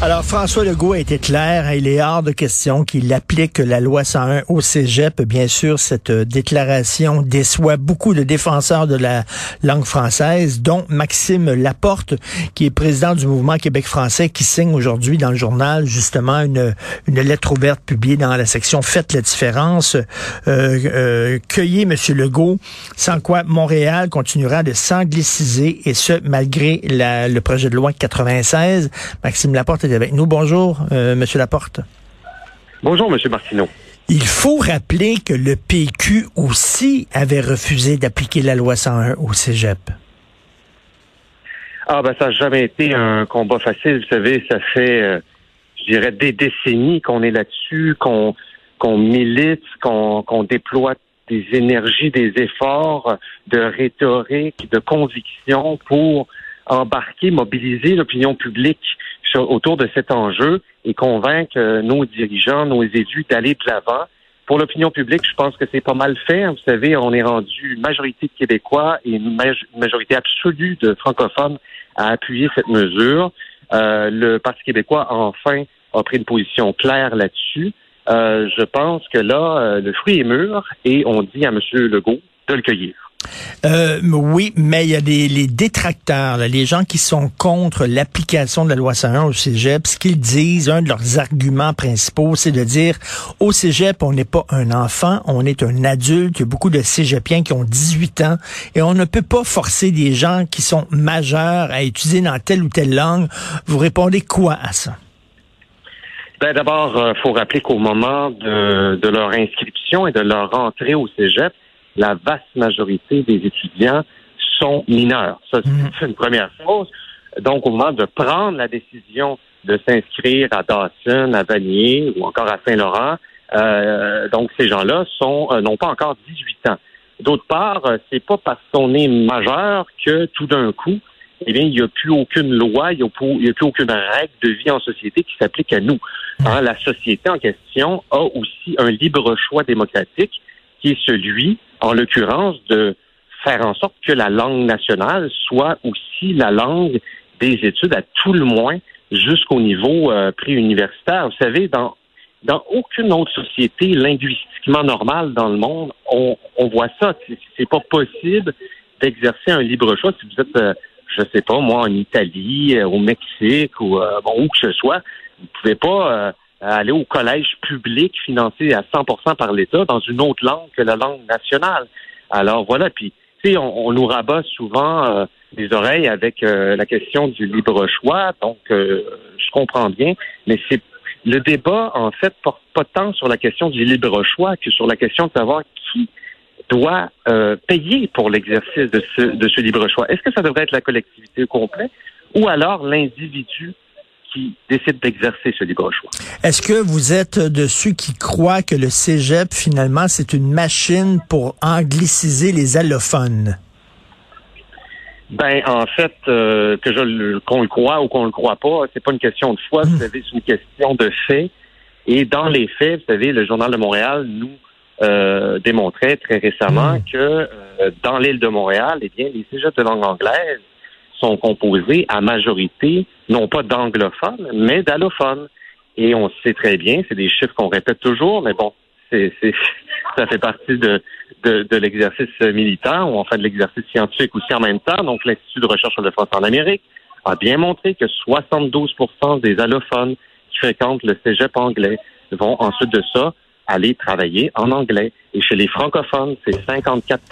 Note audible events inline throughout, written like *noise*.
Alors, François Legault a été clair. Il est hors de question qu'il applique la loi 101 au cégep. Bien sûr, cette euh, déclaration déçoit beaucoup de défenseurs de la langue française, dont Maxime Laporte, qui est président du mouvement Québec français, qui signe aujourd'hui dans le journal, justement, une, lettre ouverte publiée dans la section Faites la différence. Euh, euh, cueillez, Monsieur Legault, sans quoi Montréal continuera de s'angliciser, et ce, malgré la, le projet de loi 96. Maxime Laporte avec nous. Bonjour, euh, Monsieur Laporte. Bonjour, Monsieur Martineau. Il faut rappeler que le PQ aussi avait refusé d'appliquer la loi 101 au Cégep. Ah ben ça n'a jamais été un combat facile, vous savez, ça fait euh, je dirais des décennies qu'on est là-dessus, qu'on qu'on milite, qu'on déploie des énergies, des efforts de rhétorique, de conviction pour embarquer, mobiliser l'opinion publique autour de cet enjeu et convaincre euh, nos dirigeants, nos élus d'aller de l'avant. Pour l'opinion publique, je pense que c'est pas mal fait. Vous savez, on est rendu majorité de Québécois et une majorité absolue de francophones à appuyer cette mesure. Euh, le Parti québécois, enfin, a pris une position claire là-dessus. Euh, je pense que là, le fruit est mûr et on dit à M. Legault de le cueillir. Euh, oui, mais il y a des, les détracteurs, les gens qui sont contre l'application de la loi 101 au cégep. Ce qu'ils disent, un de leurs arguments principaux, c'est de dire au cégep, on n'est pas un enfant, on est un adulte. Il y a beaucoup de cégepiens qui ont 18 ans et on ne peut pas forcer des gens qui sont majeurs à étudier dans telle ou telle langue. Vous répondez quoi à ça? Ben d'abord, il euh, faut rappeler qu'au moment de, de leur inscription et de leur entrée au cégep, la vaste majorité des étudiants sont mineurs. Ça, c'est une première chose. Donc, au moment de prendre la décision de s'inscrire à Dawson, à Vanier ou encore à Saint-Laurent, euh, donc ces gens-là sont euh, n'ont pas encore 18 ans. D'autre part, euh, c'est pas parce qu'on est majeur que tout d'un coup, eh bien, il n'y a plus aucune loi, il n'y a, plus aucune règle de vie en société qui s'applique à nous. Mhm. Hein, la société en question a aussi un libre choix démocratique qui est celui en l'occurrence, de faire en sorte que la langue nationale soit aussi la langue des études, à tout le moins jusqu'au niveau euh, préuniversitaire. Vous savez, dans, dans aucune autre société linguistiquement normale dans le monde, on, on voit ça. C'est pas possible d'exercer un libre choix si vous êtes, euh, je sais pas, moi, en Italie, euh, au Mexique ou bon, où que ce soit. Vous pouvez pas aller au collège public financé à 100% par l'État dans une autre langue que la langue nationale. Alors voilà, puis tu sais, on, nous rabat souvent euh, les oreilles avec euh, la question du libre choix, donc euh, je comprends bien, mais c'est le débat en fait porte pas tant sur la question du libre choix que sur la question de savoir qui doit payer pour l'exercice de ce, de ce libre choix. Est-ce que ça devrait être la collectivité au complet ou alors l'individu qui décident d'exercer ce libre choix. Est-ce que vous êtes de ceux qui croient que le cégep, finalement, c'est une machine pour angliciser les allophones? Ben, en fait, euh, que je qu'on le croit ou qu'on le croit pas, c'est pas une question de foi, vous hmm. savez, c'est une question de fait. Et dans les faits, vous savez, le Journal de Montréal nous euh, démontrait très récemment hmm. que euh, dans l'île de Montréal, eh bien, les cégeps de langue anglaise sont composés à majorité, non pas d'anglophones, mais d'allophones. Et on sait très bien, c'est des chiffres qu'on répète toujours, mais bon, c'est, *laughs* ça fait partie de, de, l'exercice militaire ou enfin de l'exercice scientifique aussi en même temps. Donc, l'Institut de recherche sur le français en Amérique a bien montré que 72% des allophones qui fréquentent le cégep anglais vont ensuite de ça aller travailler en anglais. Et chez les francophones, c'est 54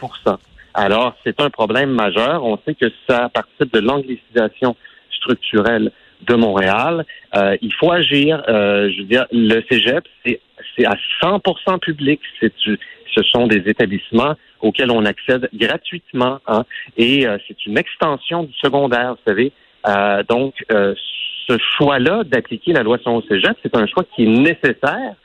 alors, c'est un problème majeur. On sait que ça partir de l'anglicisation structurelle de Montréal. Euh, il faut agir. Euh, je veux dire, le Cégep, c'est, à 100% public. Ce sont des établissements auxquels on accède gratuitement. Hein, et euh, c'est une extension du secondaire, vous savez. Euh, donc, ce choix-là d'appliquer la loi sur le Cégep, c'est un choix qui est nécessaire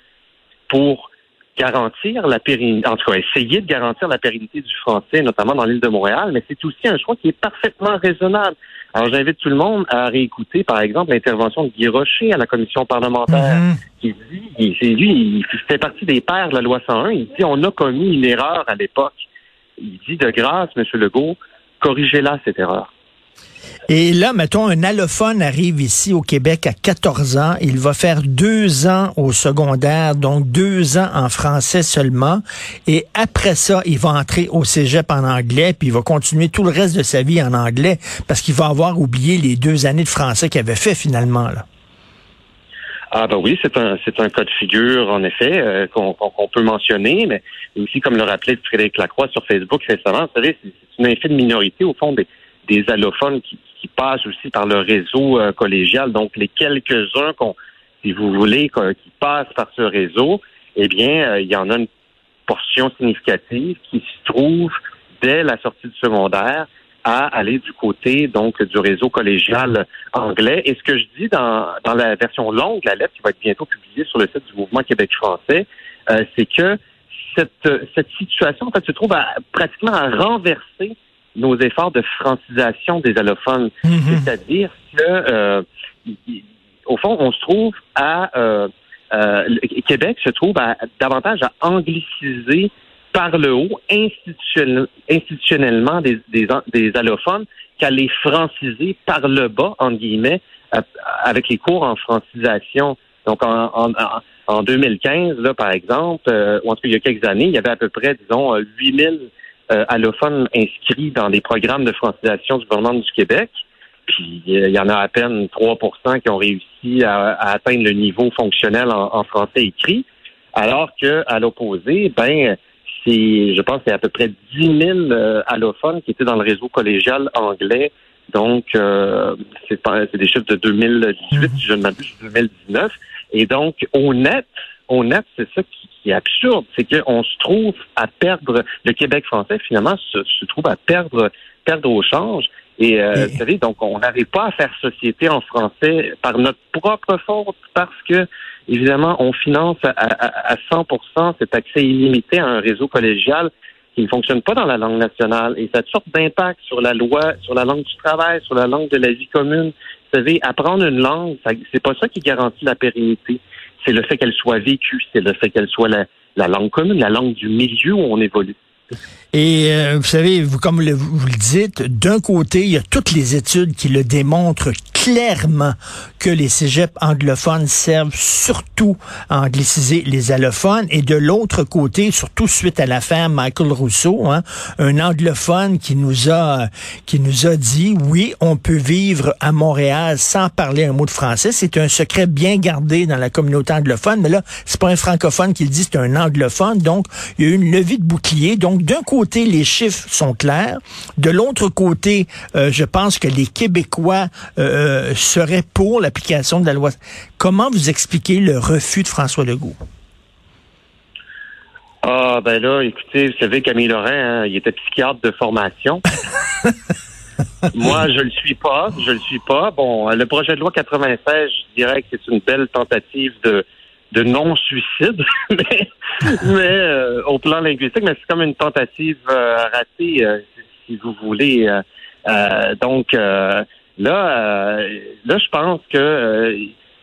pour garantir la pérennité, en tout cas essayer de garantir la pérennité du français, notamment dans l'île de Montréal, mais c'est aussi un choix qui est parfaitement raisonnable. Alors j'invite tout le monde à réécouter, par exemple, l'intervention de Guy Rocher à la commission parlementaire, mm-hmm. qui dit, c'est lui, il fait partie des pères de la loi 101, il dit on a commis une erreur à l'époque. Il dit de grâce, M. Legault, corrigez-la cette erreur. Et là, mettons, un allophone arrive ici au Québec à 14 ans. Il va faire deux ans au secondaire, donc deux ans en français seulement. Et après ça, il va entrer au cégep en anglais, puis il va continuer tout le reste de sa vie en anglais parce qu'il va avoir oublié les deux années de français qu'il avait fait finalement. Là. Ah ben oui, c'est un c'est un cas de figure en effet euh, qu'on peut mentionner, mais aussi comme le rappelait Frédéric Lacroix sur Facebook récemment, vous savez, c'est une infime minorité au fond des, des allophones qui, qui passent aussi par le réseau euh, collégial. Donc, les quelques-uns, qu'on, si vous voulez, qui passent par ce réseau, eh bien, euh, il y en a une portion significative qui se trouve dès la sortie du secondaire à aller du côté donc du réseau collégial anglais. Et ce que je dis dans, dans la version longue, la lettre qui va être bientôt publiée sur le site du mouvement Québec français, euh, c'est que cette, cette situation en fait se trouve à, pratiquement à renverser nos efforts de francisation des allophones. Mhm. C'est-à-dire que, euh, au fond, on se trouve à... Euh, euh, Québec se trouve à, davantage à angliciser par le haut institutionnellement des, des, allophones qu'à les franciser par le bas, entre guillemets, avec les cours en francisation. Donc, en, en, en 2015, là, par exemple, ou en tout cas, il y a quelques années, il y avait à peu près, disons, 8000 euh, allophones inscrits dans les programmes de francisation du gouvernement du Québec. Puis il y en a à peine 3% qui ont réussi à, atteindre le niveau fonctionnel en, français écrit, alors que à l'opposé, ben c'est, je pense, c'est à peu près 10 000 euh, allophones qui étaient dans le réseau collégial anglais. Donc, euh, c'est, des chiffres de 2018, si je ne m'abuse, 2019. Et donc, au net, net, c'est ça qui, est absurde, c'est qu'on se trouve à perdre, le Québec français finalement se, trouve à perdre, perdre au change. Et, euh, vous savez, donc on n'arrive pas à faire société en français par notre propre faute parce que évidemment on finance à, à, 100% cet accès illimité à un réseau collégial qui ne fonctionne pas dans la langue nationale et ça a sortes d'impact sur la loi, sur la langue du travail, sur la langue de la vie commune. Vous savez, apprendre une langue, c'est pas ça qui garantit la pérennité c'est le fait qu'elle soit vécue, c'est le fait qu'elle soit la, la langue commune, la langue du milieu où on évolue. Et euh, vous savez, vous, comme vous le dites, d'un côté, il y a toutes les études qui le démontrent clairement que les cégeps anglophones servent surtout à angliciser les allophones. Et de l'autre côté, surtout suite à l'affaire Michael Rousseau, hein, un anglophone qui nous a qui nous a dit oui, on peut vivre à Montréal sans parler un mot de français. C'est un secret bien gardé dans la communauté anglophone. Mais là, c'est pas un francophone qui le dit, c'est un anglophone. Donc, il y a eu une levée de bouclier. Donc, d'un côté, les chiffres sont clairs. De l'autre côté, euh, je pense que les Québécois euh, seraient pour l'application de la loi. Comment vous expliquez le refus de François Legault? Ah, ben là, écoutez, vous savez, Camille Laurent, hein, il était psychiatre de formation. *laughs* Moi, je le suis pas. Je le suis pas. Bon, le projet de loi 96, je dirais que c'est une belle tentative de, de non-suicide, *laughs* mais, euh, au plan linguistique, mais c'est comme une tentative euh, ratée, euh, si vous voulez. donc là, là, je pense que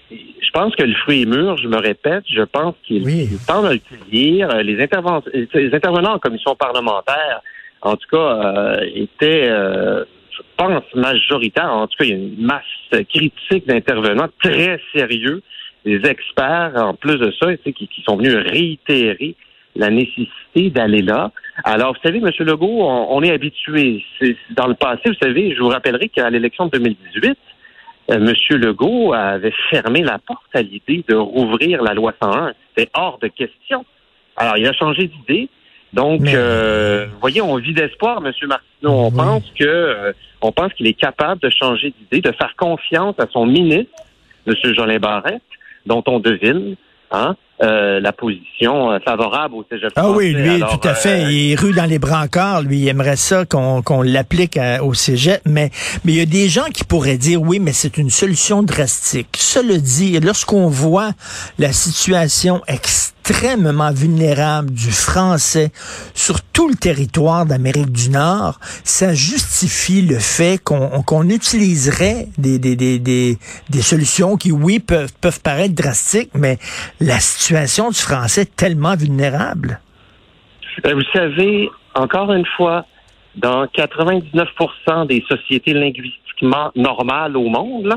je pense que le fruit est mûr, je me répète, je pense qu'il est temps de le cueillir. Les, les intervenants en commission parlementaire, en tout cas, étaient, je pense, majoritaires. En tout cas, il y a une masse critique d'intervenants très sérieux des experts, en plus de ça, qui, qui sont venus réitérer la nécessité d'aller là. Alors, vous savez, M. Legault, on, est habitué. Dans le passé, vous savez, je vous rappellerai qu'à l'élection de 2018, euh, M. Legault avait fermé la porte à l'idée de rouvrir la loi 101. C'était hors de question. Alors, il a changé d'idée. Donc, euh, vous voyez, on vit d'espoir, M. Martineau. On pense que, euh, on pense qu'il est capable de changer d'idée, de faire confiance à son ministre, M. Jolin Barrette, dont on devine hein, euh, la position euh, favorable au cégep Ah oui, lui, tout à fait. Euh, il est rue dans les brancards. Lui, il aimerait ça qu'on qu'on l'applique au cégep. Mais mais il y a des gens qui pourraient dire oui, mais c'est une solution drastique. Cela dit, lorsqu'on voit la situation extrêmement extrêmement vulnérable du français sur tout le territoire d'Amérique du Nord, ça justifie le fait qu'on utiliserait des, des, des, des, des solutions qui, oui, peuvent, peuvent paraître drastiques, mais la situation du français est tellement vulnérable. Euh, vous savez, encore une fois, dans 99% des sociétés linguistiquement normales au monde,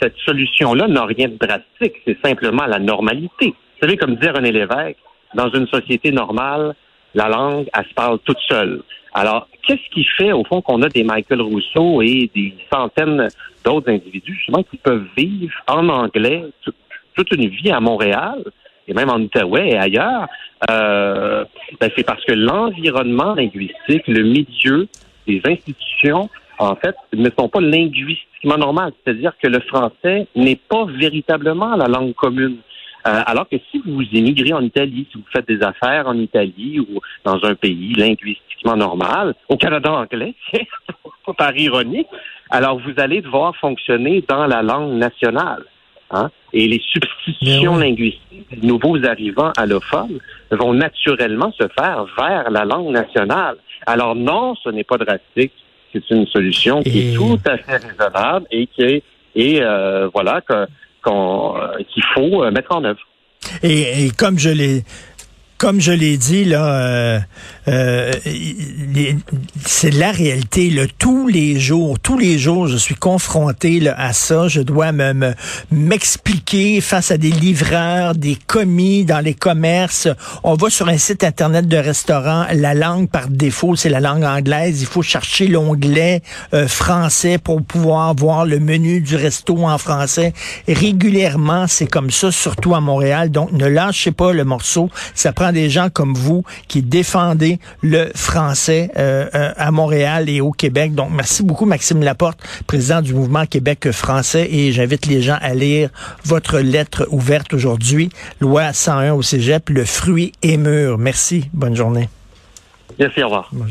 cette solution-là n'a rien de drastique. C'est simplement la normalité. Savez, comme dire René Lévesque, dans une société normale, la langue, elle se parle toute seule. Alors, qu'est-ce qui fait, au fond, qu'on a des Michael Rousseau et des centaines d'autres individus, justement, qui peuvent vivre en anglais toute une vie à Montréal et même en Outaouais et ailleurs, euh, ben c'est parce que l'environnement linguistique, le milieu, les institutions, en fait, ne sont pas linguistiquement normales. C'est-à-dire que le français n'est pas véritablement la langue commune. Euh, alors que si vous émigrez en Italie, si vous faites des affaires en Italie ou dans un pays linguistiquement normal, au Canada anglais, *laughs* par ironie, alors vous allez devoir fonctionner dans la langue nationale. Hein? Et les substitutions linguistiques des nouveaux arrivants allophones vont naturellement se faire vers la langue nationale. Alors non, ce n'est pas drastique. C'est une solution qui est tout à fait raisonnable et qui est et euh, voilà qu'on euh, qu'il faut euh, mettre en œuvre. Et, et comme je l'ai comme je l'ai dit, là, euh, c'est la réalité. Là, tous les jours, tous les jours, je suis confronté là, à ça. Je dois me, m'expliquer face à des livreurs, des commis dans les commerces. On va sur un site internet de restaurant, la langue par défaut, c'est la langue anglaise. Il faut chercher l'onglet euh, français pour pouvoir voir le menu du resto en français. régulièrement, c'est comme ça, surtout à Montréal. Donc, ne lâchez pas le morceau. Ça prend des gens comme vous qui défendez le français euh, euh, à Montréal et au Québec. Donc, merci beaucoup, Maxime Laporte, président du mouvement Québec français. Et j'invite les gens à lire votre lettre ouverte aujourd'hui, loi 101 au Cégep, le fruit est mûr. Merci. Bonne journée. Merci, au revoir.